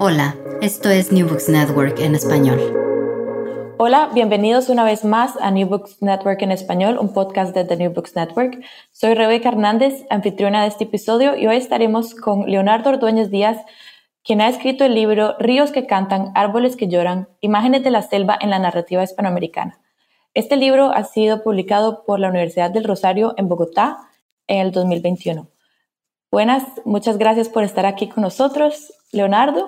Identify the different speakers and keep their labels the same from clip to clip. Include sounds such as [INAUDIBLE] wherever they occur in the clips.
Speaker 1: Hola, esto es New Books Network en español.
Speaker 2: Hola, bienvenidos una vez más a New Books Network en español, un podcast de The New Books Network. Soy Rebeca Hernández, anfitriona de este episodio, y hoy estaremos con Leonardo Ordóñez Díaz, quien ha escrito el libro Ríos que cantan, árboles que lloran, imágenes de la selva en la narrativa hispanoamericana. Este libro ha sido publicado por la Universidad del Rosario en Bogotá en el 2021. Buenas, muchas gracias por estar aquí con nosotros. Leonardo,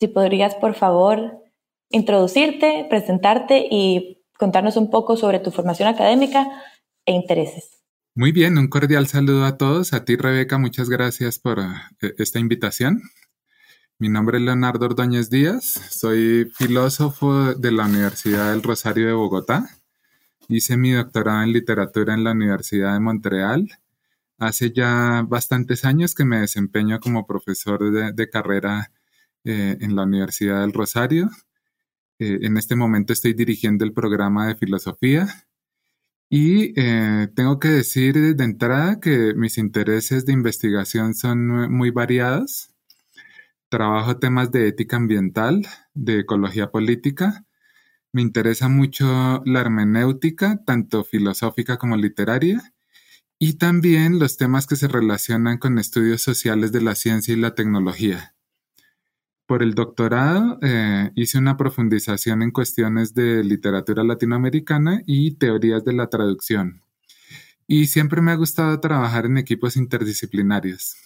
Speaker 2: si podrías, por favor, introducirte, presentarte y contarnos un poco sobre tu formación académica e intereses.
Speaker 3: Muy bien, un cordial saludo a todos. A ti, Rebeca, muchas gracias por eh, esta invitación. Mi nombre es Leonardo Ordóñez Díaz, soy filósofo de la Universidad del Rosario de Bogotá. Hice mi doctorado en literatura en la Universidad de Montreal Hace ya bastantes años que me desempeño como profesor de, carrera eh, en la Universidad del Rosario. Eh, en este momento estoy dirigiendo el programa de filosofía y eh, tengo que decir de entrada que mis intereses de investigación son muy variados. Trabajo temas de ética ambiental, de ecología política. Me interesa mucho la hermenéutica, tanto filosófica como literaria y también los temas que se relacionan con estudios sociales de la ciencia y la tecnología. Por el doctorado eh, hice una profundización en cuestiones de literatura latinoamericana y teorías de la traducción. Y siempre me ha gustado trabajar en equipos interdisciplinarios.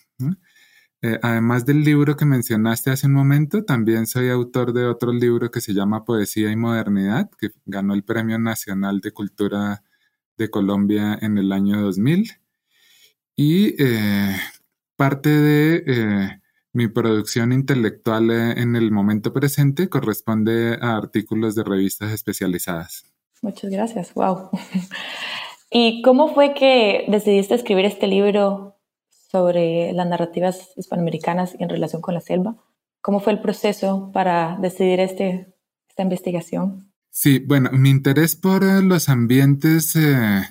Speaker 3: Eh, además del libro que mencionaste hace un momento, también soy autor de otro libro que se llama Poesía y Modernidad, que ganó el Premio Nacional de Cultura de Colombia en el año 2000 y eh, parte de eh, mi producción intelectual eh, en el momento presente corresponde a artículos de revistas especializadas.
Speaker 2: Muchas gracias, wow. [LAUGHS] ¿Y cómo fue que decidiste escribir este libro sobre las narrativas hispanoamericanas en relación con la selva? ¿Cómo fue el proceso para decidir este, esta investigación?
Speaker 3: Sí, bueno, mi interés por eh, los ambientes eh,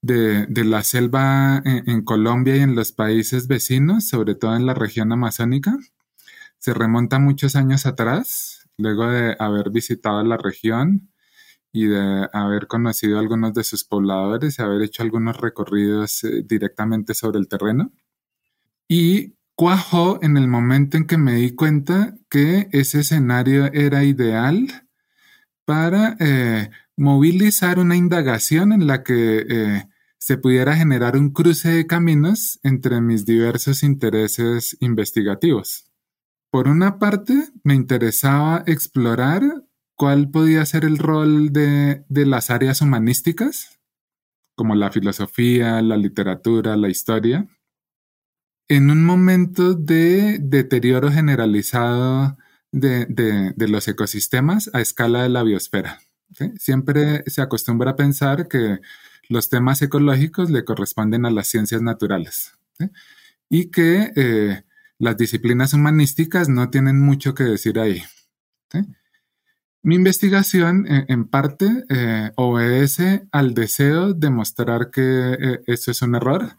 Speaker 3: de, la selva en, Colombia y en los países vecinos, sobre todo en la región amazónica, se remonta muchos años atrás, luego de haber visitado la región y de haber conocido a algunos de sus pobladores y haber hecho algunos recorridos eh, directamente sobre el terreno. Y cuajó en el momento en que me di cuenta que ese escenario era ideal para eh, movilizar una indagación en la que eh, se pudiera generar un cruce de caminos entre mis diversos intereses investigativos. Por una parte, me interesaba explorar cuál podía ser el rol de, las áreas humanísticas, como la filosofía, la literatura, la historia, en un momento de deterioro generalizado de, los ecosistemas a escala de la biosfera. Siempre se acostumbra a pensar que los temas ecológicos le corresponden a las ciencias naturales y que eh, las disciplinas humanísticas no tienen mucho que decir ahí. Mi investigación en parte eh, obedece al deseo de mostrar que eh, eso es un error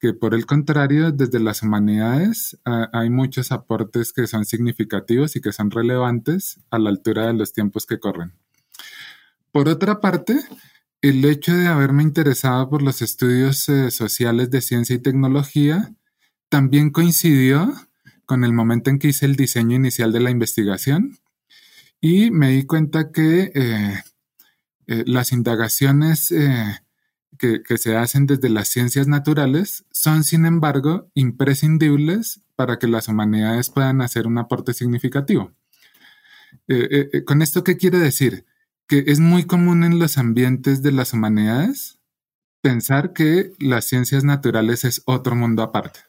Speaker 3: que por el contrario, desde las humanidades hay muchos aportes que son significativos y que son relevantes a la altura de los tiempos que corren. Por otra parte, el hecho de haberme interesado por los estudios eh, sociales de ciencia y tecnología también coincidió con el momento en que hice el diseño inicial de la investigación y me di cuenta que eh, eh, las indagaciones que, se hacen desde las ciencias naturales son, sin embargo, imprescindibles para que las humanidades puedan hacer un aporte significativo. ¿Con esto qué quiere decir? Que es muy común en los ambientes de las humanidades pensar que las ciencias naturales es otro mundo aparte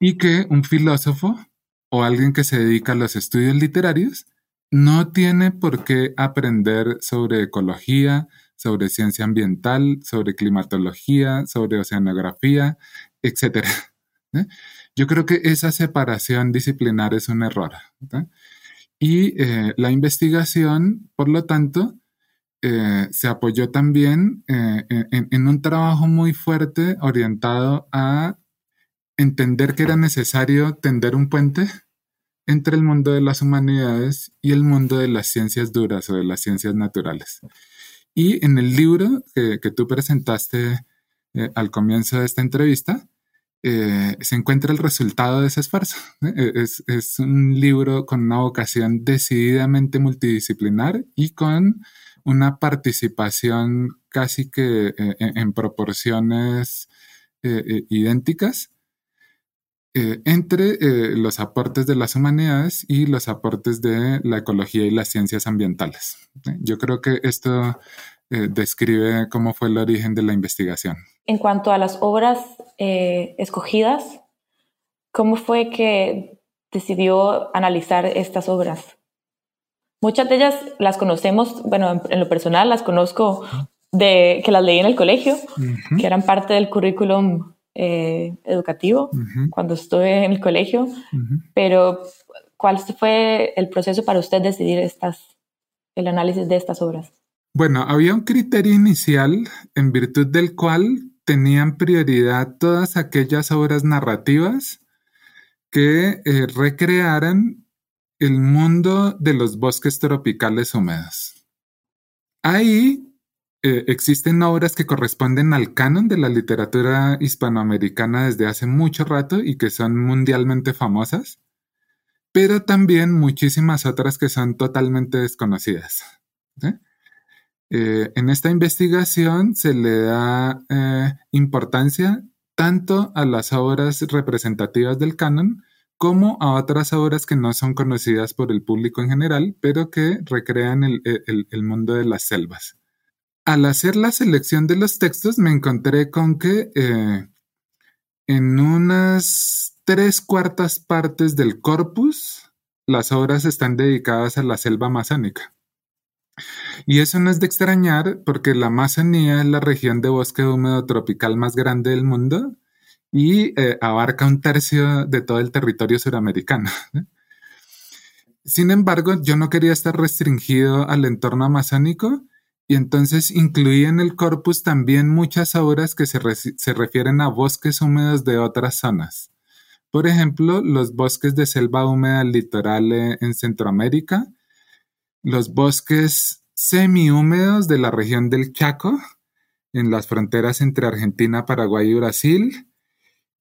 Speaker 3: y que un filósofo o alguien que se dedica a los estudios literarios no tiene por qué aprender sobre ecología, sobre ciencia ambiental, sobre climatología, sobre oceanografía, etc. ¿eh? Yo creo que esa separación disciplinar es un error. Y eh, la investigación, por lo tanto, eh, se apoyó también en, en, un trabajo muy fuerte orientado a entender que era necesario tender un puente entre el mundo de las humanidades y el mundo de las ciencias duras o de las ciencias naturales. Y en el libro que, tú presentaste eh, al comienzo de esta entrevista, eh, se encuentra el resultado de ese esfuerzo. ¿eh? Es, es, un libro con una vocación decididamente multidisciplinar y con una participación casi que en proporciones idénticas eh, entre eh, los aportes de las humanidades y los aportes de la ecología y las ciencias ambientales. Yo creo que esto eh, describe cómo fue el origen de la investigación.
Speaker 2: En cuanto a las obras escogidas, ¿cómo fue que decidió analizar estas obras? Muchas de ellas las conocemos, bueno, en, lo personal las conozco de que las leí en el colegio, que eran parte del currículum eh, educativo cuando estuve en el colegio, pero ¿cuál fue el proceso para usted decidir estas, el análisis de estas obras?
Speaker 3: Bueno, había un criterio inicial en virtud del cual tenían prioridad todas aquellas obras narrativas que eh, recrearan el mundo de los bosques tropicales húmedos. Ahí eh, existen obras que corresponden al canon de la literatura hispanoamericana desde hace mucho rato y que son mundialmente famosas, pero también muchísimas otras que son totalmente desconocidas. Eh, en esta investigación se le da eh, importancia tanto a las obras representativas del canon como a otras obras que no son conocidas por el público en general, pero que recrean el mundo de las selvas al hacer la selección de los textos me encontré con que eh, en unas tres cuartas partes del corpus las obras están dedicadas a la selva amazónica. Y eso no es de extrañar porque la Amazonía es la región de bosque húmedo tropical más grande del mundo y eh, abarca un tercio de todo el territorio suramericano. [LAUGHS] Sin embargo, yo no quería estar restringido al entorno amazónico y entonces incluía en el corpus también muchas obras que se, refieren a bosques húmedos de otras zonas. Por ejemplo, los bosques de selva húmeda litoral eh, en Centroamérica, los bosques semihúmedos de la región del Chaco, en las fronteras entre Argentina, Paraguay y Brasil,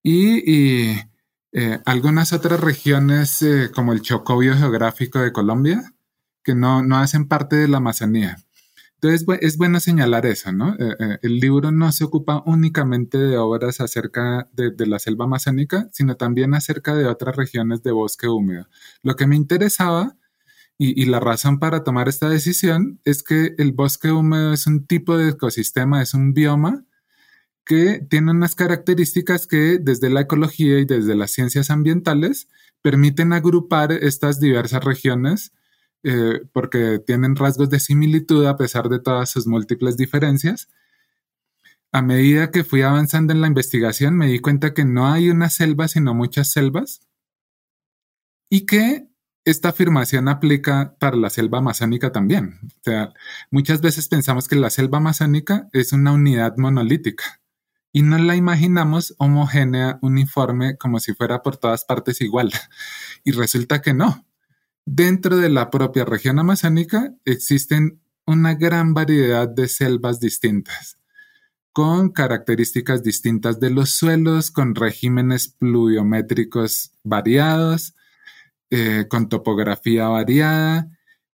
Speaker 3: y, eh, algunas otras regiones eh, como el Chocobio geográfico de Colombia, que no, no hacen parte de la Amazonía. Entonces es bueno señalar eso, ¿no? Eh, eh, el libro no se ocupa únicamente de obras acerca de, la selva amazónica, sino también acerca de otras regiones de bosque húmedo. Lo que me interesaba y, la razón para tomar esta decisión es que el bosque húmedo es un tipo de ecosistema, es un bioma que tiene unas características que desde la ecología y desde las ciencias ambientales permiten agrupar estas diversas regiones eh, porque tienen rasgos de similitud a pesar de todas sus múltiples diferencias. A medida que fui avanzando en la investigación me di cuenta que no hay una selva sino muchas selvas y que esta afirmación aplica para la selva amazónica también. O sea, muchas veces pensamos que la selva amazónica es una unidad monolítica y no la imaginamos homogénea, uniforme, como si fuera por todas partes igual. [LAUGHS] Y resulta que no. Dentro de la propia región amazónica existen una gran variedad de selvas distintas. con características distintas de los suelos, con regímenes pluviométricos variados, eh, con topografía variada,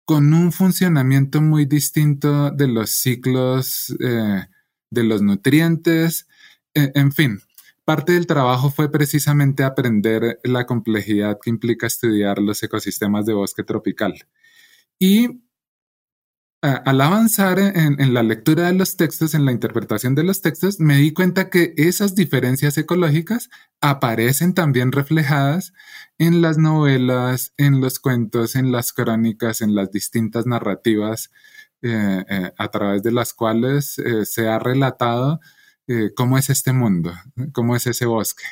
Speaker 3: con un funcionamiento muy distinto de los ciclos eh, de los nutrientes, e, en fin. Parte del trabajo fue precisamente aprender la complejidad que implica estudiar los ecosistemas de bosque tropical. Y al avanzar en, la lectura de los textos, en la interpretación de los textos, me di cuenta que esas diferencias ecológicas aparecen también reflejadas en las novelas, en los cuentos, en las crónicas, en las distintas narrativas eh, eh, a través de las cuales eh, se ha relatado cómo es este mundo, cómo es ese bosque,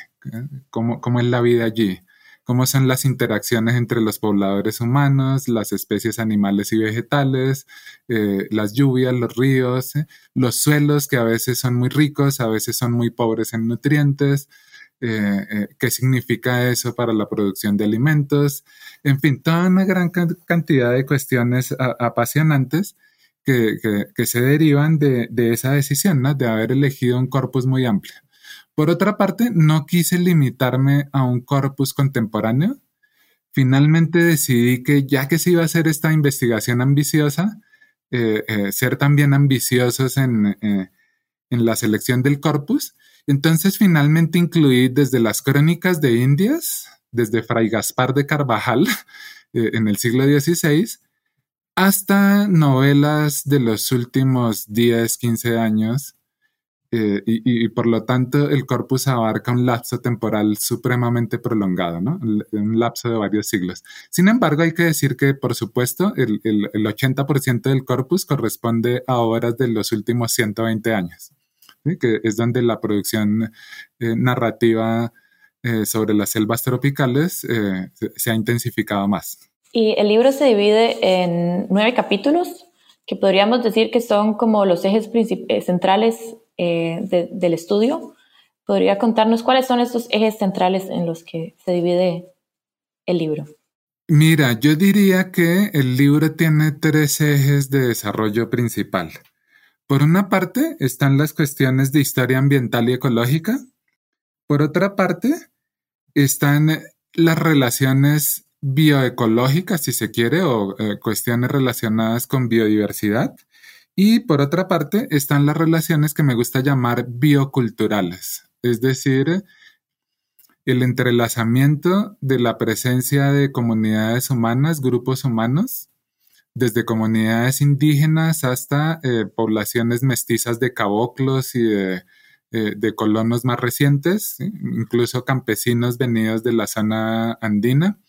Speaker 3: cómo, cómo es la vida allí cómo son las interacciones entre los pobladores humanos, las especies animales y vegetales, eh, las lluvias, los ríos, eh, los suelos que a veces son muy ricos, a veces son muy pobres en nutrientes, eh, qué significa eso para la producción de alimentos, en fin, toda una gran cantidad de cuestiones apasionantes. Que, se derivan de, esa decisión, de haber elegido un corpus muy amplio. Por otra parte, no quise limitarme a un corpus contemporáneo. Finalmente decidí que ya que se iba a hacer esta investigación ambiciosa, eh, eh, ser también ambiciosos en, eh, en, la selección del corpus. Entonces finalmente incluí desde las crónicas de Indias, desde Fray Gaspar de Carvajal [LAUGHS] en el siglo XVI, hasta novelas de los últimos 10, 15 años eh, y, por lo tanto el corpus abarca un lapso temporal supremamente prolongado, ¿no? Un lapso de varios siglos. Sin embargo, hay que decir que, por supuesto, el, el, 80% del corpus corresponde a obras de los últimos 120 años, que es donde la producción eh, narrativa eh, sobre las selvas tropicales se ha intensificado más.
Speaker 2: Y el libro se divide en nueve capítulos que podríamos decir que son como los ejes centrales eh, del estudio. ¿Podría contarnos cuáles son estos ejes centrales en los que se divide el libro?
Speaker 3: Mira, yo diría que el libro tiene tres ejes de desarrollo principal. Por una parte están las cuestiones de historia ambiental y ecológica. Por otra parte están las relaciones bioecológicas, si se quiere, o eh, cuestiones relacionadas con biodiversidad. Y por otra parte están las relaciones que me gusta llamar bioculturales, es decir, el entrelazamiento de la presencia de comunidades humanas, grupos humanos, desde comunidades indígenas hasta eh, poblaciones mestizas de caboclos y de, eh, colonos más recientes, incluso campesinos venidos de la zona andina,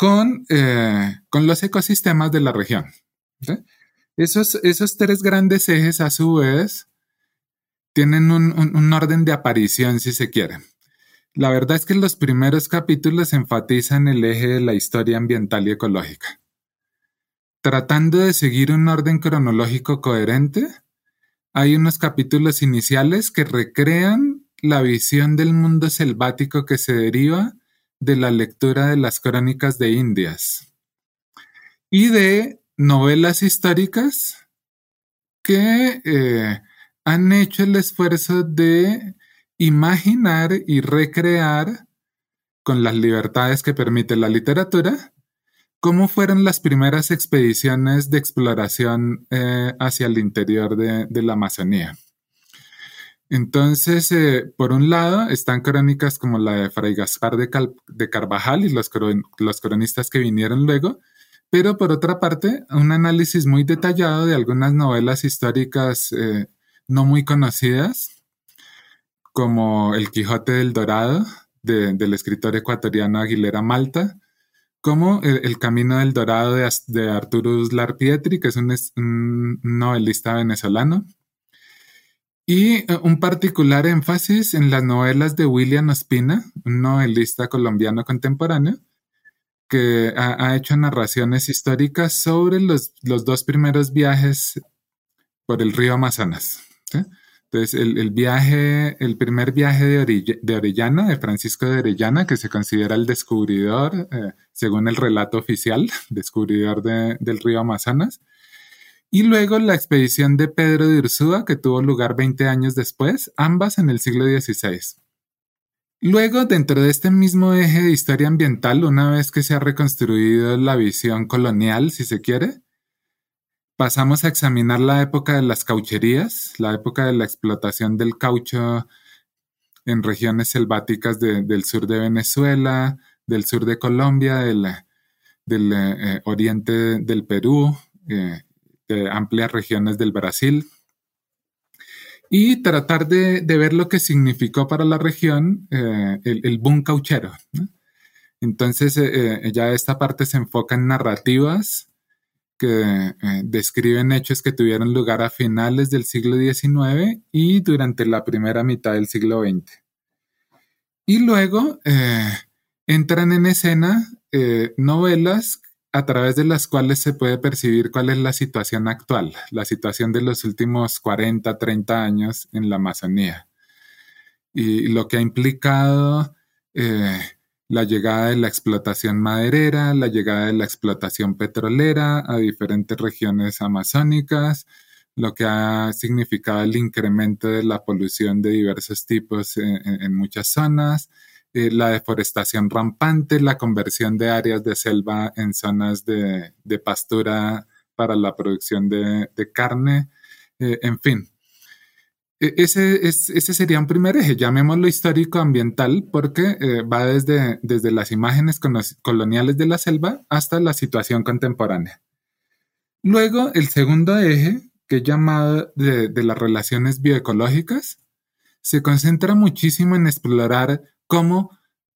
Speaker 3: con, eh, con los ecosistemas de la región. Esos, tres grandes ejes, a su vez, tienen un, orden de aparición, si se quiere. La verdad es que los primeros capítulos enfatizan el eje de la historia ambiental y ecológica. Tratando de seguir un orden cronológico coherente, hay unos capítulos iniciales que recrean la visión del mundo selvático que se deriva de la lectura de las crónicas de Indias y de novelas históricas que eh, han hecho el esfuerzo de imaginar y recrear con las libertades que permite la literatura cómo fueron las primeras expediciones de exploración eh, hacia el interior de, la Amazonía. Entonces, eh, por un lado, están crónicas como la de Fray Gaspar de, Carvajal y los, cronistas que vinieron luego, pero por otra parte, un análisis muy detallado de algunas novelas históricas eh, no muy conocidas, como El Quijote del Dorado, del escritor ecuatoriano Aguilera Malta, como El, Camino del Dorado de, de Arturo Uslar Pietri, que es un, novelista venezolano, y eh, un particular énfasis en las novelas de William Ospina, un novelista colombiano contemporáneo, que ha, hecho narraciones históricas sobre los, dos primeros viajes por el río Amazonas. Entonces, el, viaje, el primer viaje de, Orellana, de Francisco de Orellana, que se considera el descubridor, eh, según el relato oficial, [LAUGHS] descubridor del río Amazonas. Y luego la expedición de Pedro de Ursúa, que tuvo lugar 20 años después, ambas en el siglo XVI. Luego, dentro de este mismo eje de historia ambiental, una vez que se ha reconstruido la visión colonial, si se quiere, pasamos a examinar la época de las caucherías, la época de la explotación del caucho en regiones selváticas del sur de Venezuela, del sur de Colombia, del, del eh, oriente del Perú, eh, amplias regiones del Brasil y tratar de, ver lo que significó para la región eh, el, boom cauchero. Entonces, eh, eh, ya esta parte se enfoca en narrativas que describen hechos que tuvieron lugar a finales del siglo XIX y durante la primera mitad del siglo XX. Y luego entran en escena novelas a través de las cuales se puede percibir cuál es la situación actual, la situación de los últimos 40, 30 años en la Amazonía. Y lo que ha implicado eh, la llegada de la explotación maderera, la llegada de la explotación petrolera a diferentes regiones amazónicas, lo que ha significado el incremento de la polución de diversos tipos en muchas zonas, eh, la deforestación rampante, la conversión de áreas de selva en zonas de, pastura para la producción de, carne, eh, en fin. E, ese, ese, sería un primer eje, llamémoslo histórico-ambiental, porque eh, va desde, desde las imágenes coloniales de la selva hasta la situación contemporánea. Luego, el segundo eje, que es llamado de, de las relaciones bioecológicas, se concentra muchísimo en explorar cómo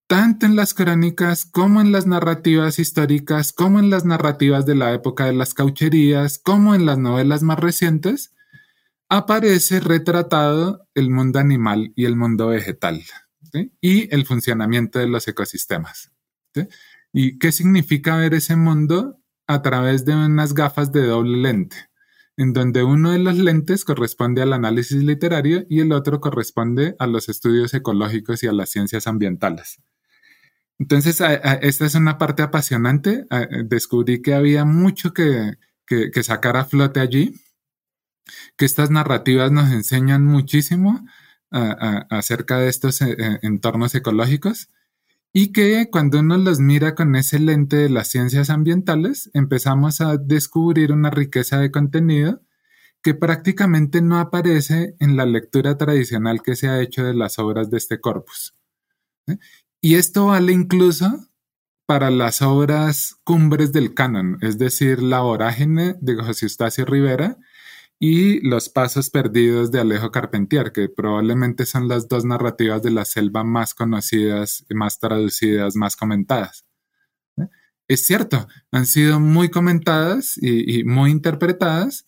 Speaker 3: tanto en las crónicas como en las narrativas históricas, como en las narrativas de la época de las caucherías, como en las novelas más recientes, aparece retratado el mundo animal y el mundo vegetal y el funcionamiento de los ecosistemas. ¿Y qué significa ver ese mundo a través de unas gafas de doble lente? En donde uno de los lentes corresponde al análisis literario y el otro corresponde a los estudios ecológicos y a las ciencias ambientales. Entonces, esta es una parte apasionante. descubrí que había mucho que, sacar a flote allí, que estas narrativas nos enseñan muchísimo acerca de estos eh, eh, entornos ecológicos y que cuando uno los mira con ese lente de las ciencias ambientales, empezamos a descubrir una riqueza de contenido que prácticamente no aparece en la lectura tradicional que se ha hecho de las obras de este corpus. ¿eh? Y esto vale incluso para las obras cumbres del canon, es decir, La vorágine de José Eustacio Rivera y Los Pasos Perdidos de Alejo Carpentier, que probablemente son las dos narrativas de la selva más conocidas, más traducidas, más comentadas. ¿Eh? Es cierto, han sido muy comentadas y, muy interpretadas,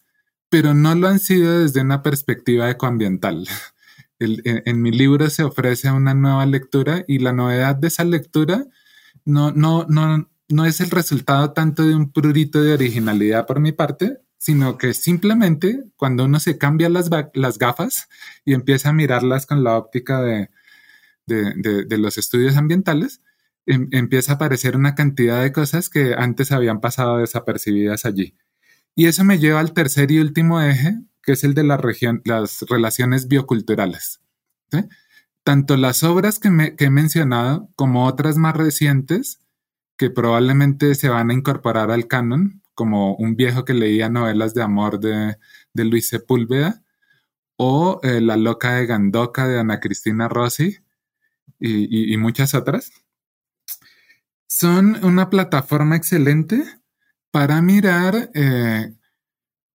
Speaker 3: pero no lo han sido desde una perspectiva ecoambiental. [LAUGHS] en, mi libro se ofrece una nueva lectura y la novedad de esa lectura no, no, no, no es el resultado tanto de un prurito de originalidad por mi parte, sino que simplemente cuando uno se cambia las, las gafas y empieza a mirarlas con la óptica de, de, los estudios ambientales, em, empieza a aparecer una cantidad de cosas que antes habían pasado desapercibidas allí. Y eso me lleva al tercer y último eje, que es el de la las relaciones bioculturales. Tanto las obras que, que he mencionado como otras más recientes, que probablemente se van a incorporar al canon, como un viejo que leía novelas de amor de, Luis Sepúlveda, o eh, La loca de Gandoca de Ana Cristina Rossi y, muchas otras. Son una plataforma excelente para mirar eh,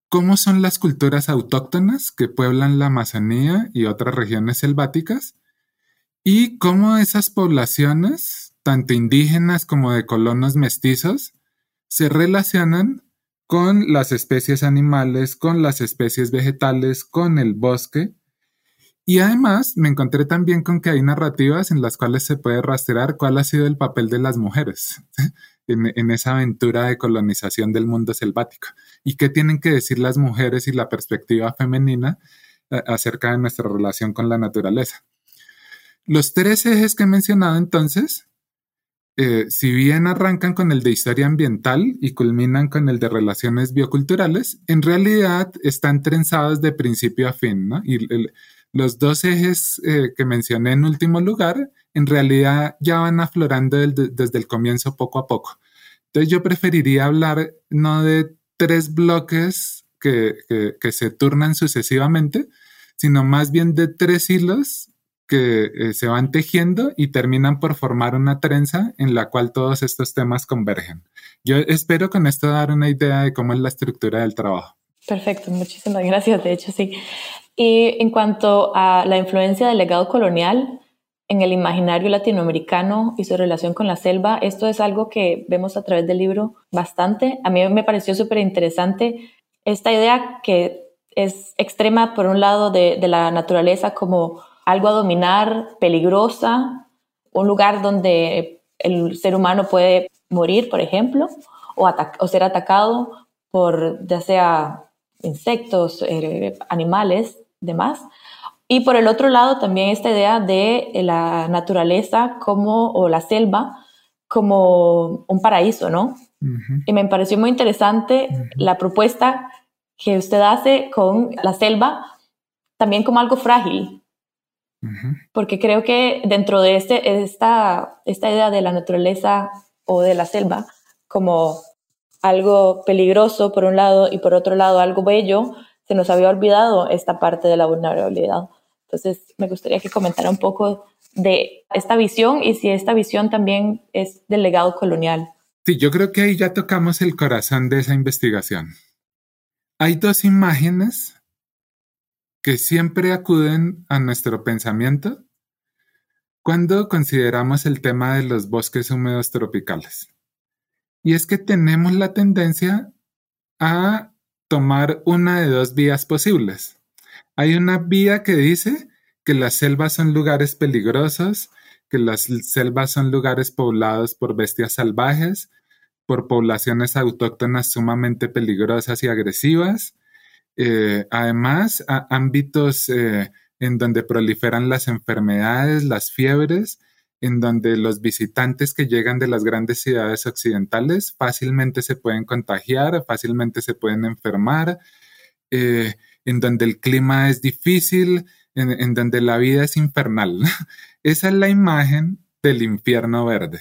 Speaker 3: cómo son las culturas autóctonas que pueblan la Amazonía y otras regiones selváticas y cómo esas poblaciones, tanto indígenas como de colonos mestizos, se relacionan con las especies animales, con las especies vegetales, con el bosque. Y además me encontré también con que hay narrativas en las cuales se puede rastrear cuál ha sido el papel de las mujeres [LAUGHS] en, esa aventura de colonización del mundo selvático y qué tienen que decir las mujeres y la perspectiva femenina eh, acerca de nuestra relación con la naturaleza. Los tres ejes que he mencionado entonces eh, si bien arrancan con el de historia ambiental y culminan con el de relaciones bioculturales, en realidad están trenzados de principio a fin. Y los dos ejes eh, que mencioné en último lugar, en realidad ya van aflorando desde el comienzo poco a poco. Entonces yo preferiría hablar no de tres bloques que, que se turnan sucesivamente, sino más bien de tres hilos que eh, se van tejiendo y terminan por formar una trenza en la cual todos estos temas convergen. Yo espero con esto dar una idea de cómo es la estructura del trabajo.
Speaker 2: Perfecto, muchísimas gracias, de hecho sí. Y en cuanto a la influencia del legado colonial en el imaginario latinoamericano y su relación con la selva, esto es algo que vemos a través del libro bastante. A mí me pareció súper interesante esta idea que es extrema, por un lado, de, de la naturaleza como algo a dominar, peligrosa, un lugar donde el ser humano puede morir, por ejemplo, o, ser atacado por ya sea insectos, eh, animales, demás. Y por el otro lado también esta idea de la naturaleza como, o la selva como un paraíso, ¿no? Y me pareció muy interesante la propuesta que usted hace con la selva también como algo frágil, porque creo que dentro de este, esta, esta idea de la naturaleza o de la selva como algo peligroso por un lado y por otro lado algo bello, se nos había olvidado esta parte de la vulnerabilidad. Entonces, me gustaría que comentara un poco de esta visión y si esta visión también es del legado colonial.
Speaker 3: Sí, yo creo que ahí ya tocamos el corazón de esa investigación. Hay dos imágenes que siempre acuden a nuestro pensamiento cuando consideramos el tema de los bosques húmedos tropicales. Y es que tenemos la tendencia a tomar una de dos vías posibles. Hay una vía que dice que las selvas son lugares peligrosos, que las selvas son lugares poblados por bestias salvajes, por poblaciones autóctonas sumamente peligrosas y agresivas, eh, además, ámbitos eh, en donde proliferan las enfermedades, las fiebres, en donde los visitantes que llegan de las grandes ciudades occidentales fácilmente se pueden contagiar, fácilmente se pueden enfermar, eh, en donde el clima es difícil, en, donde la vida es infernal. [LAUGHS] Esa es la imagen del infierno verde.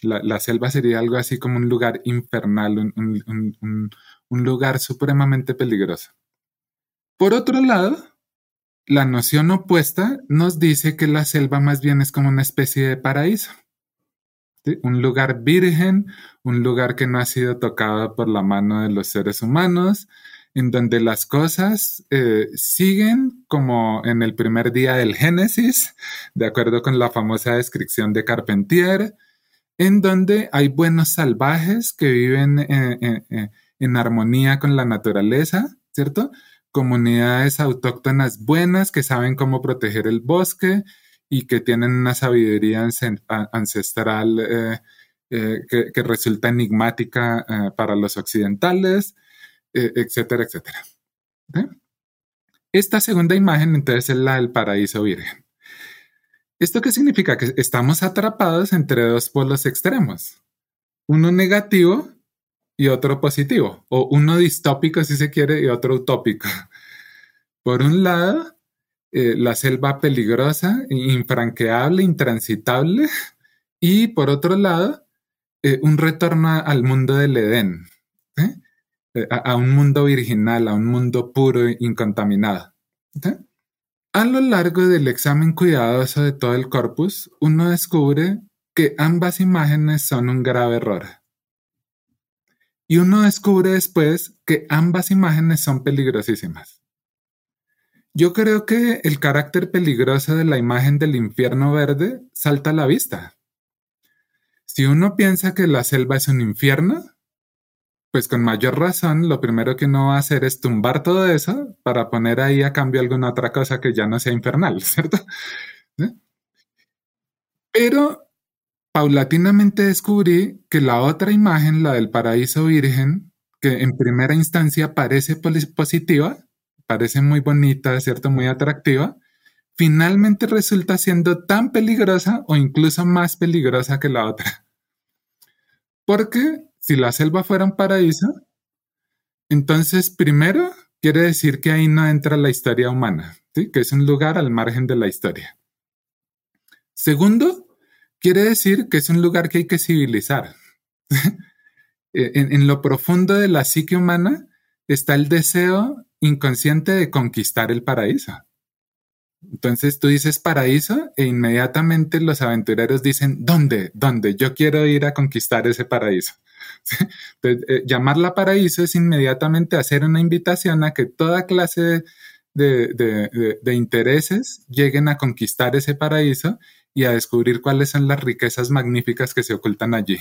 Speaker 3: La, selva sería algo así como un lugar infernal, un, un lugar supremamente peligroso. Por otro lado, la noción opuesta nos dice que la selva más bien es como una especie de paraíso. Un lugar virgen, un lugar que no ha sido tocado por la mano de los seres humanos, en donde las cosas eh, siguen como en el primer día del Génesis, de acuerdo con la famosa descripción de Carpentier, en donde hay buenos salvajes que viven en en armonía con la naturaleza, ¿cierto? Comunidades autóctonas buenas que saben cómo proteger el bosque y que tienen una sabiduría ancestral eh, eh, que, resulta enigmática eh, para los occidentales, etcétera, etcétera. Esta segunda imagen entonces es la del paraíso virgen. ¿Esto qué significa? Que estamos atrapados entre dos polos extremos. Uno negativo y otro positivo, o uno distópico si se quiere y otro utópico. [LAUGHS] Por un lado, eh, la selva peligrosa, infranqueable, intransitable, [LAUGHS] y por otro lado, eh, un retorno al mundo del Edén, ¿eh? a, un mundo virginal, a un mundo puro, e incontaminado. A lo largo del examen cuidadoso de todo el corpus, uno descubre que ambas imágenes son un grave error. Y uno descubre después que ambas imágenes son peligrosísimas. Yo creo que el carácter peligroso de la imagen del infierno verde salta a la vista. Si uno piensa que la selva es un infierno, pues con mayor razón lo primero que uno va a hacer es tumbar todo eso para poner ahí a cambio alguna otra cosa que ya no sea infernal, [LAUGHS] ¿cierto? Pero Paulatinamente descubrí que la otra imagen, la del paraíso virgen, que en primera instancia parece positiva, parece muy bonita, ¿cierto? Muy atractiva, finalmente resulta siendo tan peligrosa o incluso más peligrosa que la otra. Porque si la selva fuera un paraíso, entonces primero quiere decir que ahí no entra la historia humana, ¿sí? que es un lugar al margen de la historia. Segundo, quiere decir que es un lugar que hay que civilizar. [LAUGHS] en, lo profundo de la psique humana está el deseo inconsciente de conquistar el paraíso. Entonces tú dices paraíso e inmediatamente los aventureros dicen, ¿dónde? ¿Dónde? Yo quiero ir a conquistar ese paraíso. [LAUGHS] Eh, llamarla paraíso es inmediatamente hacer una invitación a que toda clase de, intereses lleguen a conquistar ese paraíso y a descubrir cuáles son las riquezas magníficas que se ocultan allí,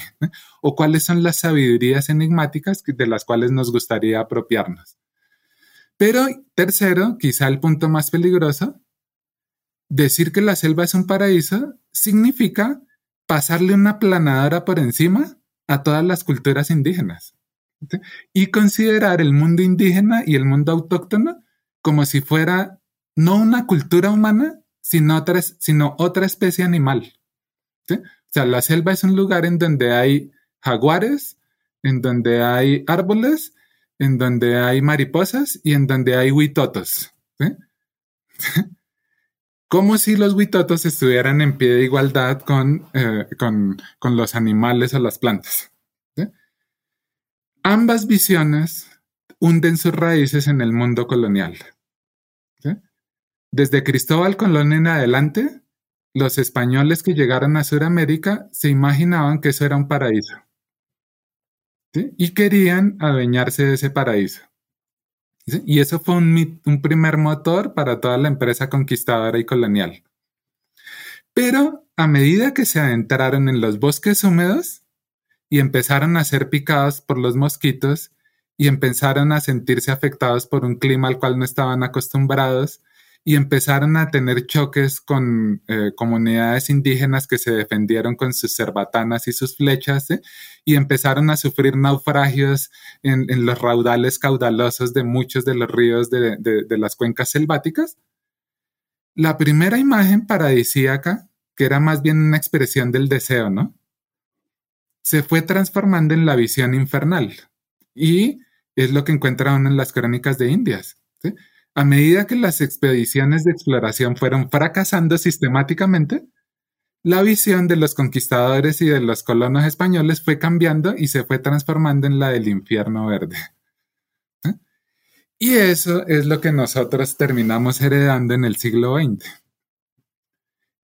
Speaker 3: o cuáles son las sabidurías enigmáticas de las cuales nos gustaría apropiarnos. Pero tercero, quizá el punto más peligroso, decir que la selva es un paraíso significa pasarle una planadora por encima a todas las culturas indígenas y considerar el mundo indígena y el mundo autóctono como si fuera no una cultura humana, sino otra, sino otra especie animal. O sea, la selva es un lugar en donde hay jaguares, en donde hay árboles, en donde hay mariposas y en donde hay huitotos. [LAUGHS] Como si los huitotos estuvieran en pie de igualdad con, eh, con, con los animales o las plantas. Ambas visiones hunden sus raíces en el mundo colonial. Desde Cristóbal Colón en adelante, los españoles que llegaron a Sudamérica se imaginaban que eso era un paraíso. Y querían adueñarse de ese paraíso. Y eso fue un, un, primer motor para toda la empresa conquistadora y colonial. Pero a medida que se adentraron en los bosques húmedos y empezaron a ser picados por los mosquitos y empezaron a sentirse afectados por un clima al cual no estaban acostumbrados y empezaron a tener choques con eh, comunidades indígenas que se defendieron con sus cerbatanas y sus flechas, y empezaron a sufrir naufragios en, los raudales caudalosos de muchos de los ríos de, de las cuencas selváticas. La primera imagen paradisíaca, que era más bien una expresión del deseo, ¿no? Se fue transformando en la visión infernal. Y es lo que encuentra uno en las crónicas de Indias. A medida que las expediciones de exploración fueron fracasando sistemáticamente, la visión de los conquistadores y de los colonos españoles fue cambiando y se fue transformando en la del infierno verde. ¿Eh? Y eso es lo que nosotros terminamos heredando en el siglo XX.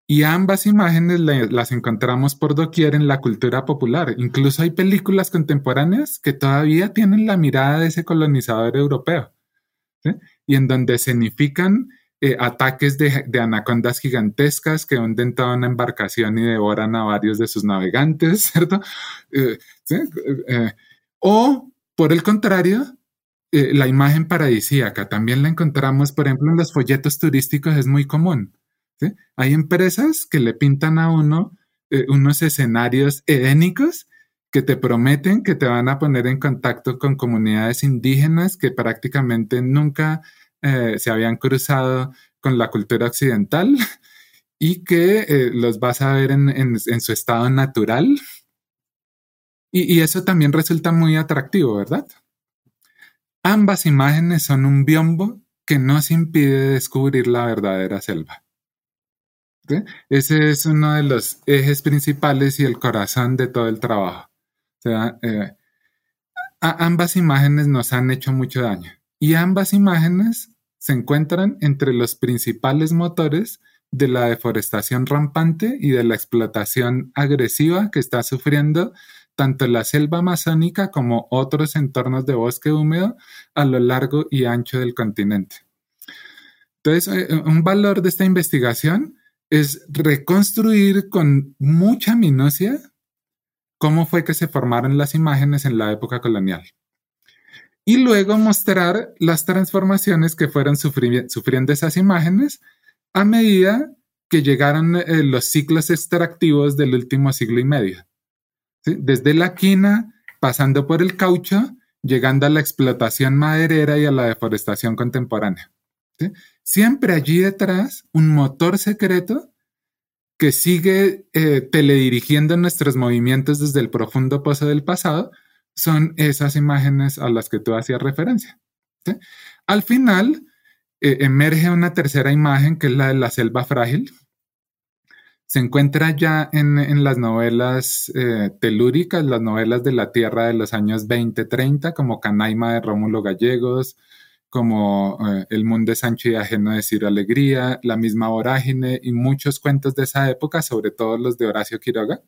Speaker 3: Y ambas imágenes las encontramos por doquier en la cultura popular. Incluso hay películas contemporáneas que todavía tienen la mirada de ese colonizador europeo y en donde significan eh, ataques de, anacondas gigantescas que hunden toda una embarcación y devoran a varios de sus navegantes, [LAUGHS] ¿cierto? Eh, eh, o, por el contrario, la imagen paradisíaca también la encontramos, por ejemplo, en los folletos turísticos, es muy común. Hay empresas que le pintan a uno unos escenarios edénicos que te prometen que te van a poner en contacto con comunidades indígenas que prácticamente nunca eh, se habían cruzado con la cultura occidental [LAUGHS] y que eh, los vas a ver en, su estado natural. Y, y eso también resulta muy atractivo, ¿verdad? Ambas imágenes son un biombo que nos impide descubrir la verdadera selva. Ese es uno de los ejes principales y el corazón de todo el trabajo. O sea, eh, ambas imágenes nos han hecho mucho daño y ambas imágenes se encuentran entre los principales motores de la deforestación rampante y de la explotación agresiva que está sufriendo tanto la selva amazónica como otros entornos de bosque húmedo a lo largo y ancho del continente. Entonces, eh, un valor de esta investigación es reconstruir con mucha minucia cómo fue que se formaron las imágenes en la época colonial. Y luego mostrar las transformaciones que fueron sufriendo esas imágenes a medida que llegaron eh, los ciclos extractivos del último siglo y medio. Desde la quina, pasando por el caucho, llegando a la explotación maderera y a la deforestación contemporánea. Siempre allí detrás un motor secreto que sigue eh, teledirigiendo nuestros movimientos desde el profundo pozo del pasado, son esas imágenes a las que tú hacías referencia. Al final eh, emerge una tercera imagen que es la de la selva frágil. Se encuentra ya en, las novelas eh, telúricas, las novelas de la Tierra de los años 20-30, como Canaima de Rómulo Gallegos, como eh, El mundo es Sancho y ajeno de Ciro Alegría, La misma vorágine y muchos cuentos de esa época, sobre todo los de Horacio Quiroga.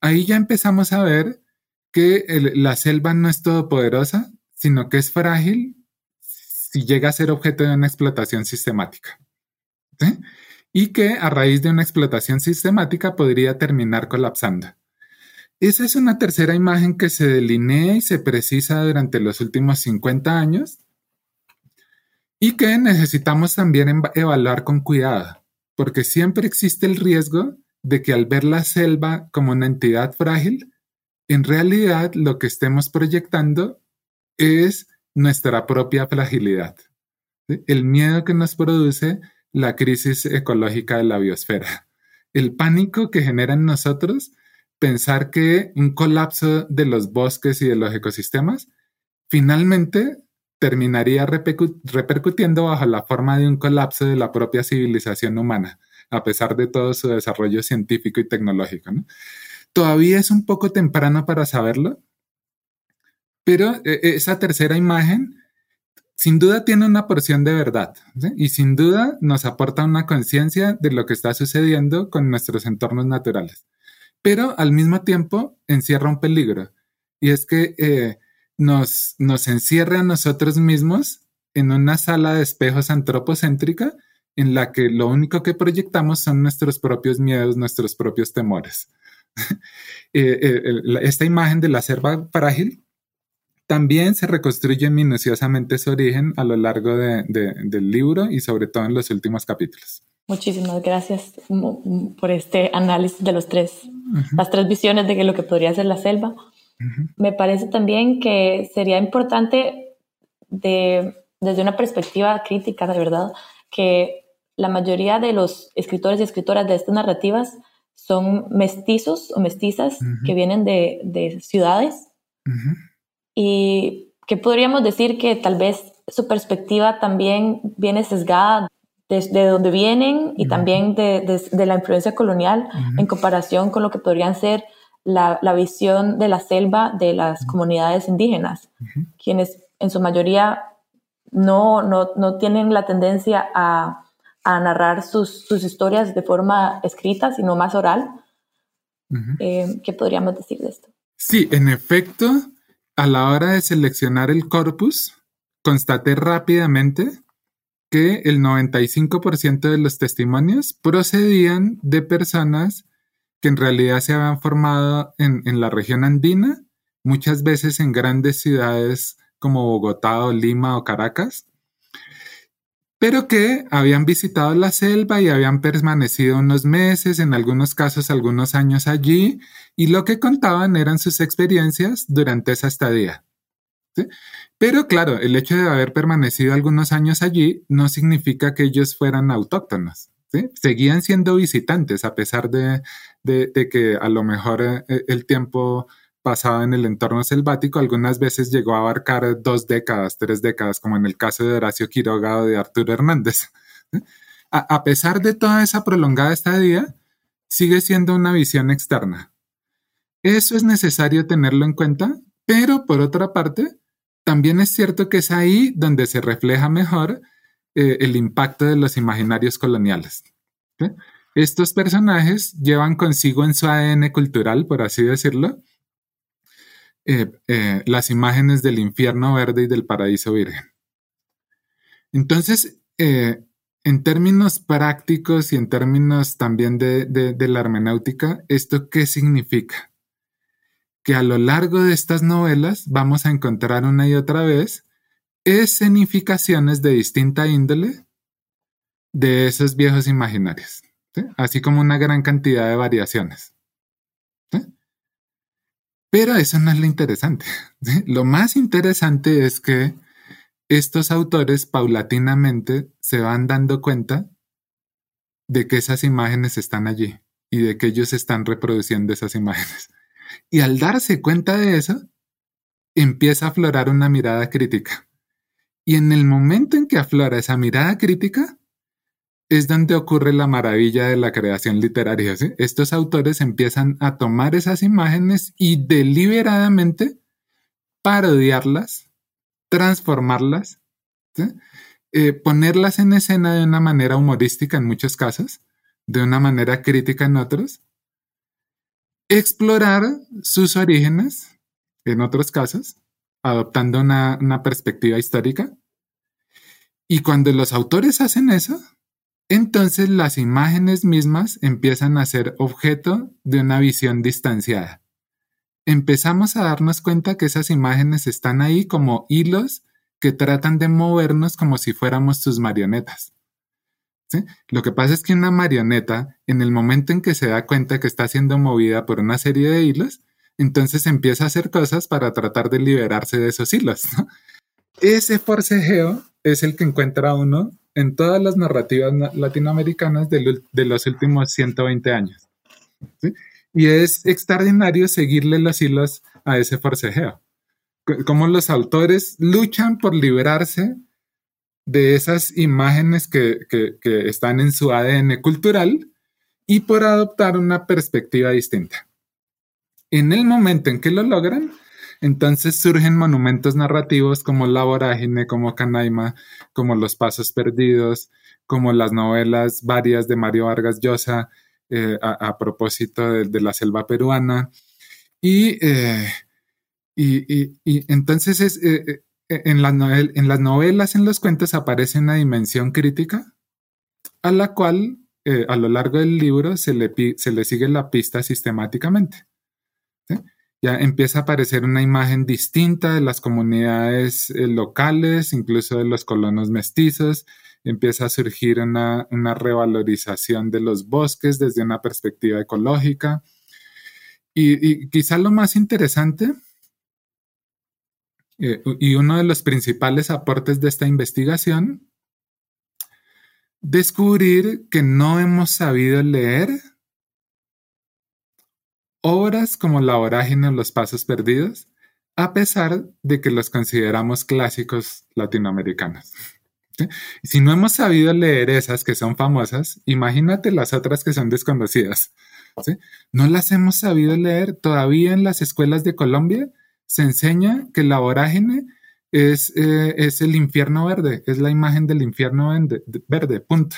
Speaker 3: Ahí ya empezamos a ver que la selva no es todopoderosa, sino que es frágil si llega a ser objeto de una explotación sistemática. Y que a raíz de una explotación sistemática podría terminar colapsando. Esa es una tercera imagen que se delinea y se precisa durante los últimos 50 años y que necesitamos también evaluar con cuidado, porque siempre existe el riesgo de que al ver la selva como una entidad frágil, en realidad lo que estemos proyectando es nuestra propia fragilidad, el miedo que nos produce la crisis ecológica de la biosfera, el pánico que genera en nosotros pensar que un colapso de los bosques y de los ecosistemas finalmente terminaría repercutiendo bajo la forma de un colapso de la propia civilización humana, a pesar de todo su desarrollo científico y tecnológico. Todavía es un poco temprano para saberlo, pero eh, esa tercera imagen sin duda tiene una porción de verdad y sin duda nos aporta una conciencia de lo que está sucediendo con nuestros entornos naturales pero al mismo tiempo encierra un peligro y es que eh, nos, nos encierra a nosotros mismos en una sala de espejos antropocéntrica en la que lo único que proyectamos son nuestros propios miedos, nuestros propios temores. [LAUGHS] Eh, eh, esta imagen de la selva frágil también se reconstruye minuciosamente su origen a lo largo del libro y sobre todo en los últimos capítulos.
Speaker 2: Muchísimas gracias por este análisis de los tres, las tres visiones de lo que podría ser la selva. Me parece también que sería importante de, desde una perspectiva crítica, de verdad, que la mayoría de los escritores y escritoras de estas narrativas son mestizos o mestizas que vienen de, de ciudades. Y que podríamos decir que tal vez su perspectiva también viene sesgada de, dónde vienen y también de, de, la influencia colonial en comparación con lo que podrían ser la, la visión de la selva de las comunidades indígenas, quienes en su mayoría no, no, no tienen la tendencia a, a narrar sus, sus, historias de forma escrita, sino más oral. Eh, ¿Qué podríamos decir de esto?
Speaker 3: Sí, en efecto, a la hora de seleccionar el corpus, constaté rápidamente que el 95% de los testimonios procedían de personas que en realidad se habían formado en, la región andina, muchas veces en grandes ciudades como Bogotá o Lima o Caracas, pero que habían visitado la selva y habían permanecido unos meses, en algunos casos algunos años allí, y lo que contaban eran sus experiencias durante esa estadía. Pero claro, el hecho de haber permanecido algunos años allí no significa que ellos fueran autóctonos. Seguían siendo visitantes a pesar de, que a lo mejor eh, el tiempo pasado en el entorno selvático algunas veces llegó a abarcar dos décadas, tres décadas, como en el caso de Horacio Quiroga o de Arturo Hernández. [LAUGHS] a pesar de toda esa prolongada estadía, sigue siendo una visión externa. Eso es necesario tenerlo en cuenta, pero por otra parte, también es cierto que es ahí donde se refleja mejor eh, el impacto de los imaginarios coloniales. Estos personajes llevan consigo en su ADN cultural, por así decirlo, eh, eh, las imágenes del infierno verde y del paraíso virgen. Entonces, en términos prácticos y en términos también de la hermenéutica, ¿esto qué significa? que a lo largo de estas novelas vamos a encontrar una y otra vez escenificaciones de distinta índole de esos viejos imaginarios, así como una gran cantidad de variaciones. Pero eso no es lo interesante. [LAUGHS] Lo más interesante es que estos autores paulatinamente se van dando cuenta de que esas imágenes están allí y de que ellos están reproduciendo esas imágenes. Y al darse cuenta de eso, empieza a aflorar una mirada crítica. Y en el momento en que aflora esa mirada crítica, es donde ocurre la maravilla de la creación literaria. Estos autores empiezan a tomar esas imágenes y deliberadamente parodiarlas, transformarlas, eh, ponerlas en escena de una manera humorística en muchos casos, de una manera crítica en otros, explorar sus orígenes en otros casos, adoptando una, perspectiva histórica. Y cuando los autores hacen eso, entonces las imágenes mismas empiezan a ser objeto de una visión distanciada. Empezamos a darnos cuenta que esas imágenes están ahí como hilos que tratan de movernos como si fuéramos sus marionetas. Lo que pasa es que una marioneta, en el momento en que se da cuenta que está siendo movida por una serie de hilos, entonces empieza a hacer cosas para tratar de liberarse de esos hilos. Ese forcejeo es el que encuentra uno en todas las narrativas latinoamericanas de, los últimos 120 años. Y es extraordinario seguirle los hilos a ese forcejeo. Cómo los autores luchan por liberarse de esas imágenes que, están en su ADN cultural y por adoptar una perspectiva distinta. En el momento en que lo logran, entonces surgen monumentos narrativos como La Vorágine, como Canaima, como Los Pasos Perdidos, como las novelas varias de Mario Vargas Llosa eh, a, propósito de, la selva peruana. Y, eh, entonces es, eh, en, las novelas, en los cuentos, aparece una dimensión crítica a la cual a lo largo del libro se le, se le sigue la pista sistemáticamente ya empieza a aparecer una imagen distinta de las comunidades eh, locales, incluso de los colonos mestizos, empieza a surgir una, revalorización de los bosques desde una perspectiva ecológica. Y, quizá lo más interesante eh, y uno de los principales aportes de esta investigación, descubrir que no hemos sabido leer obras como La vorágine o Los pasos perdidos, a pesar de que los consideramos clásicos latinoamericanos. Si no hemos sabido leer esas que son famosas, imagínate las otras que son desconocidas. No las hemos sabido leer. Todavía en las escuelas de Colombia se enseña que la vorágine es, eh, es el infierno verde, es la imagen del infierno verde, verde punto.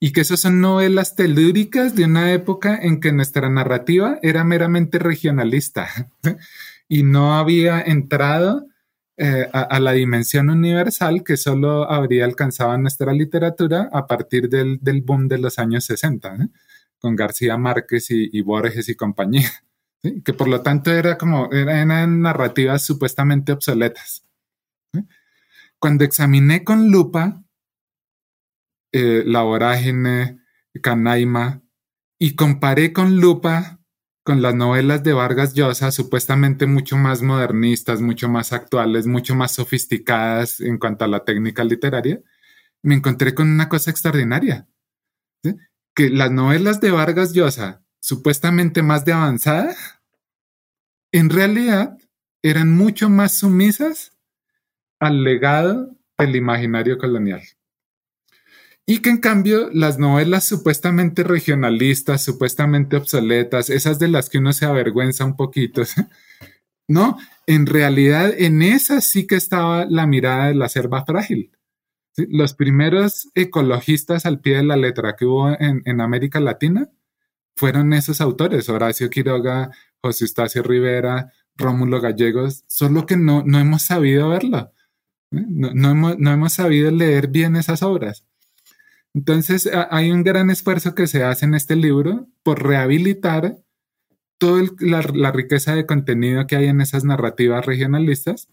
Speaker 3: Y que esas son novelas telúricas de una época en que nuestra narrativa era meramente regionalista y no había entrado eh, a, la dimensión universal que solo habría alcanzado nuestra literatura a partir del, boom de los años 60, con García Márquez y, Borges y compañía, que por lo tanto era como, eran narrativas supuestamente obsoletas. Cuando examiné con lupa eh, La Vorágine, Canaima, y comparé con lupa con las novelas de Vargas Llosa, supuestamente mucho más modernistas, mucho más actuales, mucho más sofisticadas en cuanto a la técnica literaria, me encontré con una cosa extraordinaria, que las novelas de Vargas Llosa, supuestamente más de avanzada, en realidad eran mucho más sumisas al legado del imaginario colonial. Y que en cambio las novelas supuestamente regionalistas, supuestamente obsoletas, esas de las que uno se avergüenza un poquito, [LAUGHS] no, en realidad en esas sí que estaba la mirada de la selva frágil. Los primeros ecologistas al pie de la letra que hubo en, América Latina fueron esos autores, Horacio Quiroga, José Eustacio Rivera, Rómulo Gallegos, solo que no, no hemos sabido verlo. no, hemos, no hemos sabido leer bien esas obras. Entonces, hay un gran esfuerzo que se hace en este libro por rehabilitar toda la, riqueza de contenido que hay en esas narrativas regionalistas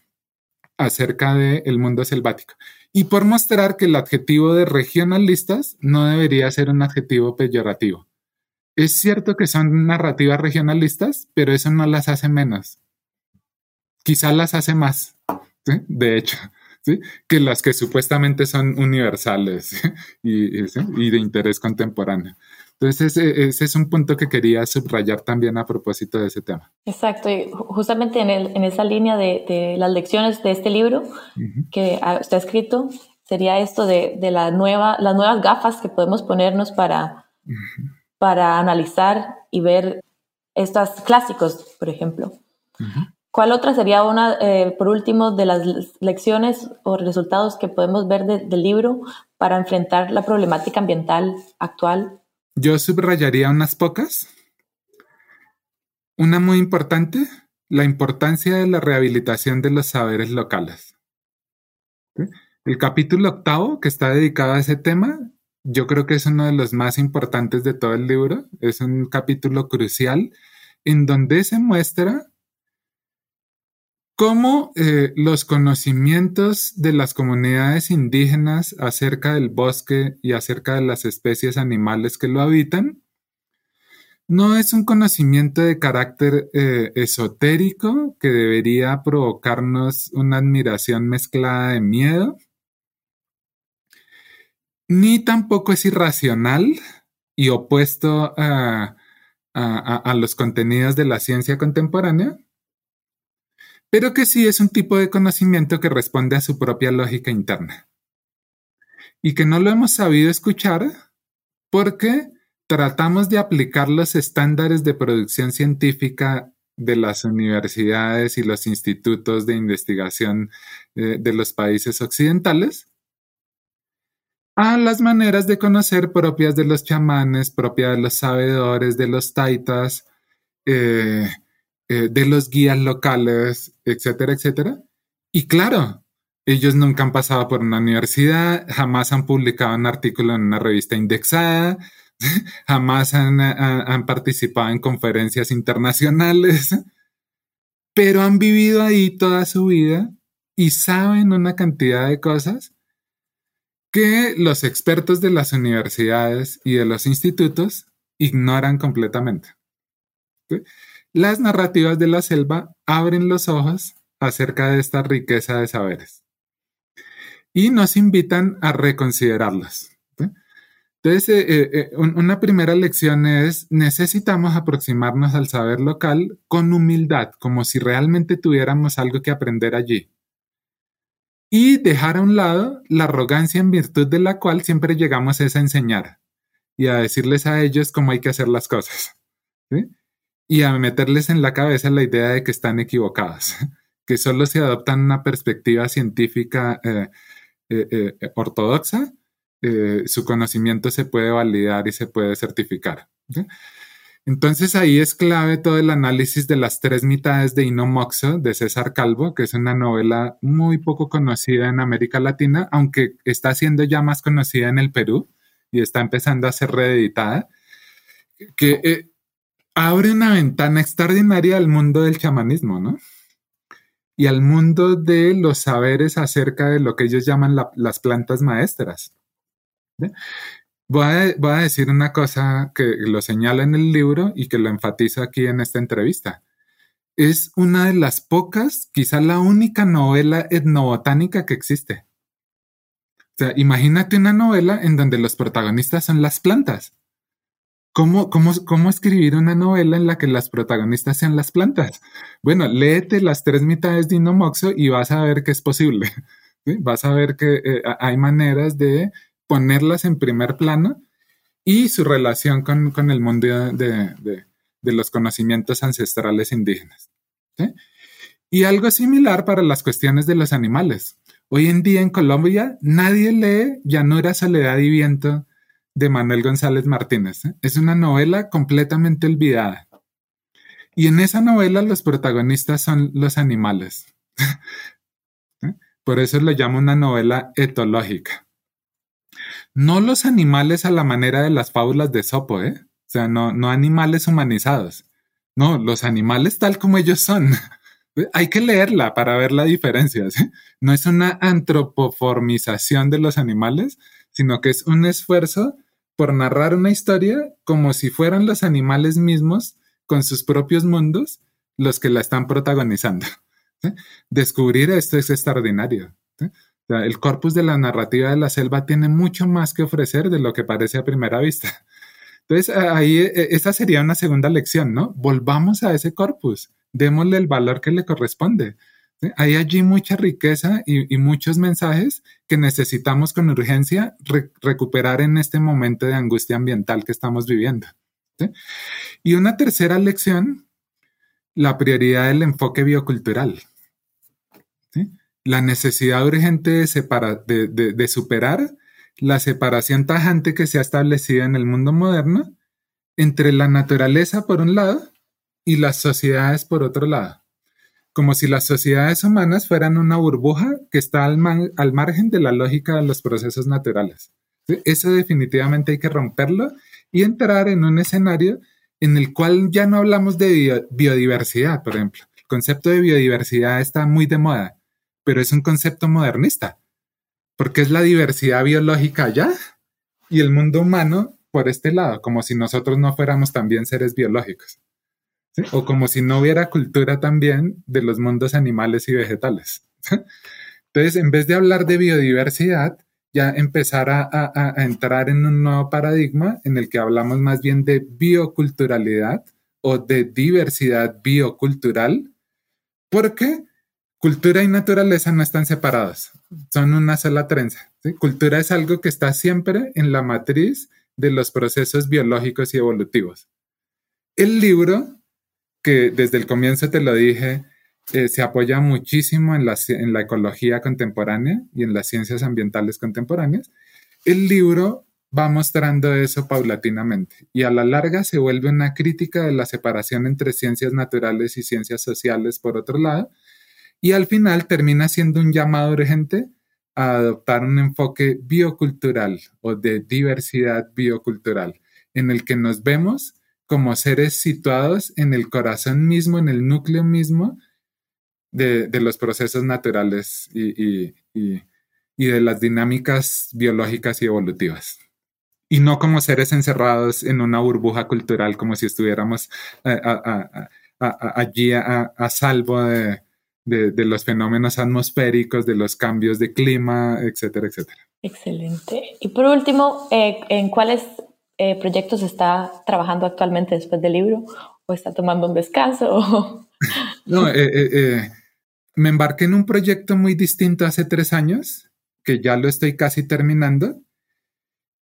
Speaker 3: acerca del mundo selvático y por mostrar que el adjetivo de regionalistas no debería ser un adjetivo peyorativo. Es cierto que son narrativas regionalistas, pero eso no las hace menos. Quizá las hace más, de hecho. Que las que supuestamente son universales [LAUGHS] y, de interés contemporáneo. Entonces, ese, es un punto que quería subrayar también a propósito de ese tema.
Speaker 2: Exacto, y justamente en, en esa línea de, las lecciones de este libro que está escrito, sería esto de, de, la nueva, las nuevas gafas que podemos ponernos para, para analizar y ver estos clásicos, por ejemplo. ¿Cuál otra sería una, eh, por último, de las lecciones o resultados que podemos ver del libro para enfrentar la problemática ambiental actual?
Speaker 3: Yo subrayaría unas pocas. Una muy importante, la importancia de la rehabilitación de los saberes locales. El capítulo octavo, que está dedicado a ese tema, yo creo que es uno de los más importantes de todo el libro. Es un capítulo crucial en donde se muestra cómo eh, los conocimientos de las comunidades indígenas acerca del bosque y acerca de las especies animales que lo habitan no es un conocimiento de carácter eh, esotérico que debería provocarnos una admiración mezclada de miedo, ni tampoco es irracional y opuesto a los contenidos de la ciencia contemporánea, pero que sí es un tipo de conocimiento que responde a su propia lógica interna. Y que no lo hemos sabido escuchar porque tratamos de aplicar los estándares de producción científica de las universidades y los institutos de investigación eh, de los países occidentales a las maneras de conocer propias de los chamanes, propias de los sabedores, de los taitas, eh, eh, de los guías locales, etcétera, etcétera. Y claro, ellos nunca han pasado por una universidad, jamás han publicado un artículo en una revista indexada, [LAUGHS] jamás han, han, participado en conferencias internacionales, [LAUGHS] pero han vivido ahí toda su vida y saben una cantidad de cosas que los expertos de las universidades y de los institutos ignoran completamente. Las narrativas de la selva abren los ojos acerca de esta riqueza de saberes y nos invitan a reconsiderarlas. Entonces, eh, eh, eh, una primera lección es, necesitamos aproximarnos al saber local con humildad, como si realmente tuviéramos algo que aprender allí. Y dejar a un lado la arrogancia en virtud de la cual siempre llegamos a enseñar y a decirles a ellos cómo hay que hacer las cosas. ¿sí? Y a meterles en la cabeza la idea de que están equivocados, [LAUGHS] que solo si adoptan una perspectiva científica eh, eh, eh, ortodoxa, su conocimiento se puede validar y se puede certificar. Entonces ahí es clave todo el análisis de las tres mitades de Inomoxo de César Calvo, que es una novela muy poco conocida en América Latina, aunque está siendo ya más conocida en el Perú y está empezando a ser reeditada, que abre una ventana extraordinaria al mundo del chamanismo, ¿no? Y al mundo de los saberes acerca de lo que ellos llaman las plantas maestras. Voy a, decir una cosa que lo señala en el libro y que lo enfatizo aquí en esta entrevista. Es una de las pocas, quizá la única novela etnobotánica que existe. O sea, imagínate una novela en donde los protagonistas son las plantas. ¿Cómo, cómo, ¿Cómo escribir una novela en la que las protagonistas sean las plantas? Bueno, léete las tres mitades de Inomoxo y vas a ver que es posible. [LAUGHS] Vas a ver que eh, hay maneras de ponerlas en primer plano y su relación con, con el mundo de, de, de, los conocimientos ancestrales indígenas. Y algo similar para las cuestiones de los animales. Hoy en día en Colombia nadie lee Llanura, Soledad y Viento de Manuel González Martínez. ¿eh? Es una novela completamente olvidada. Y en esa novela los protagonistas son los animales. [LAUGHS] ¿Eh? Por eso lo llamo una novela etológica. No los animales a la manera de las fábulas de Sopo, ¿eh? O sea, no, no animales humanizados. No, los animales tal como ellos son. [LAUGHS] Hay que leerla para ver la diferencia. No es una antropoformización de los animales, sino que es un esfuerzo por narrar una historia como si fueran los animales mismos con sus propios mundos los que la están protagonizando. Descubrir esto es extraordinario. el corpus de la narrativa de la selva tiene mucho más que ofrecer de lo que parece a primera vista. Entonces, ahí e, e, esa sería una segunda lección, ¿no? Volvamos a ese corpus, démosle el valor que le corresponde. Hay allí mucha riqueza y, muchos mensajes que necesitamos con urgencia recuperar en este momento de angustia ambiental que estamos viviendo. Y una tercera lección, la prioridad del enfoque biocultural. La necesidad urgente de, superar la separación tajante que se ha establecido en el mundo moderno entre la naturaleza por un lado y las sociedades por otro lado como si las sociedades humanas fueran una burbuja que está al, margen de la lógica de los procesos naturales. Eso definitivamente hay que romperlo y entrar en un escenario en el cual ya no hablamos de biodiversidad, por ejemplo. El concepto de biodiversidad está muy de moda, pero es un concepto modernista, porque es la diversidad biológica allá y el mundo humano por este lado, como si nosotros no fuéramos también seres biológicos. O como si no hubiera cultura también de los mundos animales y vegetales. Entonces, en vez de hablar de biodiversidad, ya empezar a, entrar en un nuevo paradigma en el que hablamos más bien de bioculturalidad o de diversidad biocultural, porque cultura y naturaleza no están separadas, son una sola trenza. Cultura es algo que está siempre en la matriz de los procesos biológicos y evolutivos. El libro que desde el comienzo te lo dije, eh, se apoya muchísimo en la, en la ecología contemporánea y en las ciencias ambientales contemporáneas. El libro va mostrando eso paulatinamente y a la larga se vuelve una crítica de la separación entre ciencias naturales y ciencias sociales por otro lado y al final termina siendo un llamado urgente a adoptar un enfoque biocultural o de diversidad biocultural en el que nos vemos como seres situados en el corazón mismo, en el núcleo mismo de, los procesos naturales y, de las dinámicas biológicas y evolutivas. Y no como seres encerrados en una burbuja cultural, como si estuviéramos eh, allí a, salvo de, los fenómenos atmosféricos, de los cambios de clima, etcétera, etcétera.
Speaker 2: Excelente. Y por último, eh, ¿en cuáles eh, proyectos está trabajando actualmente después del libro? ¿O está tomando un descanso? [LAUGHS]
Speaker 3: no, eh, eh, me embarqué en un proyecto muy distinto hace tres años, que ya lo estoy casi terminando.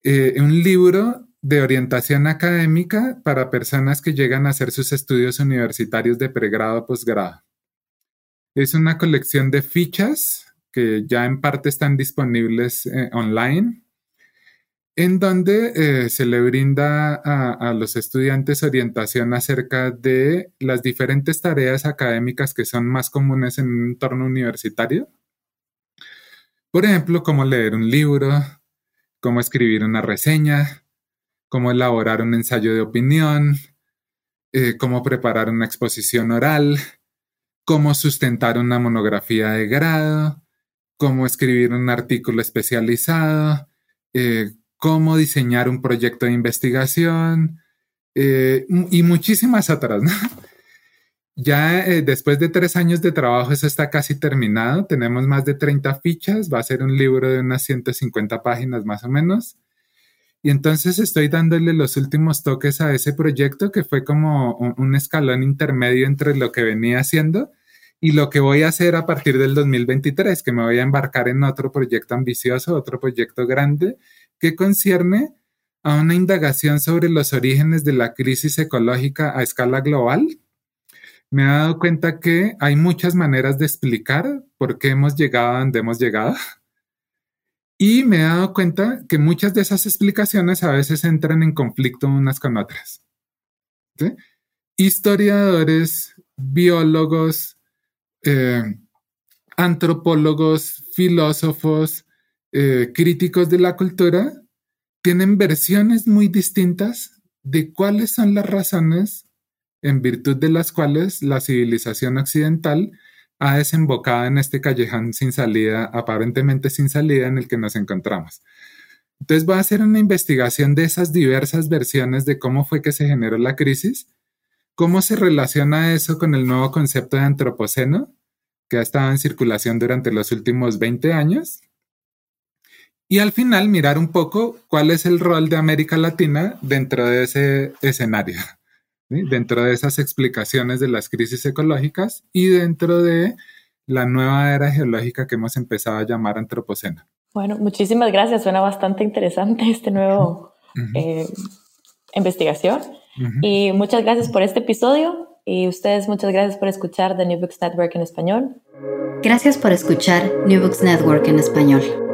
Speaker 3: un libro de orientación académica para personas que llegan a hacer sus estudios universitarios de pregrado o posgrado. Es una colección de fichas que ya en parte están disponibles online en donde eh, se le brinda a, los estudiantes orientación acerca de las diferentes tareas académicas que son más comunes en un entorno universitario. Por ejemplo, cómo leer un libro, cómo escribir una reseña, cómo elaborar un ensayo de opinión, eh, cómo preparar una exposición oral, cómo sustentar una monografía de grado, cómo escribir un artículo especializado, eh, cómo diseñar un proyecto de investigación eh, y muchísimas otras. [LAUGHS] Ya eh, después de tres años de trabajo, eso está casi terminado. Tenemos más de 30 fichas. Va a ser un libro de unas 150 páginas más o menos. Y entonces estoy dándole los últimos toques a ese proyecto que fue como un escalón intermedio entre lo que venía haciendo y lo que voy a hacer a partir del 2023, que me voy a embarcar en otro proyecto ambicioso, otro proyecto grande que concierne a una indagación sobre los orígenes de la crisis ecológica a escala global, me he dado cuenta que hay muchas maneras de explicar por qué hemos llegado a donde hemos llegado. Y me he dado cuenta que muchas de esas explicaciones a veces entran en conflicto unas con otras. Historiadores, biólogos, eh, antropólogos, filósofos, eh, críticos de la cultura tienen versiones muy distintas de cuáles son las razones en virtud de las cuales la civilización occidental ha desembocado en este callejón sin salida, aparentemente sin salida en el que nos encontramos. Entonces voy a hacer una investigación de esas diversas versiones de cómo fue que se generó la crisis, cómo se relaciona eso con el nuevo concepto de antropoceno que ha estado en circulación durante los últimos 20 años Y al final mirar un poco cuál es el rol de América Latina dentro de ese escenario, dentro de esas explicaciones de las crisis ecológicas y dentro de la nueva era geológica que hemos empezado a llamar antropoceno.
Speaker 2: Bueno, muchísimas gracias. Suena bastante interesante este nuevo eh, investigación. Y muchas gracias por este episodio. Y ustedes, muchas gracias por escuchar The New Books Network en español.
Speaker 1: Gracias por escuchar New Books Network en español.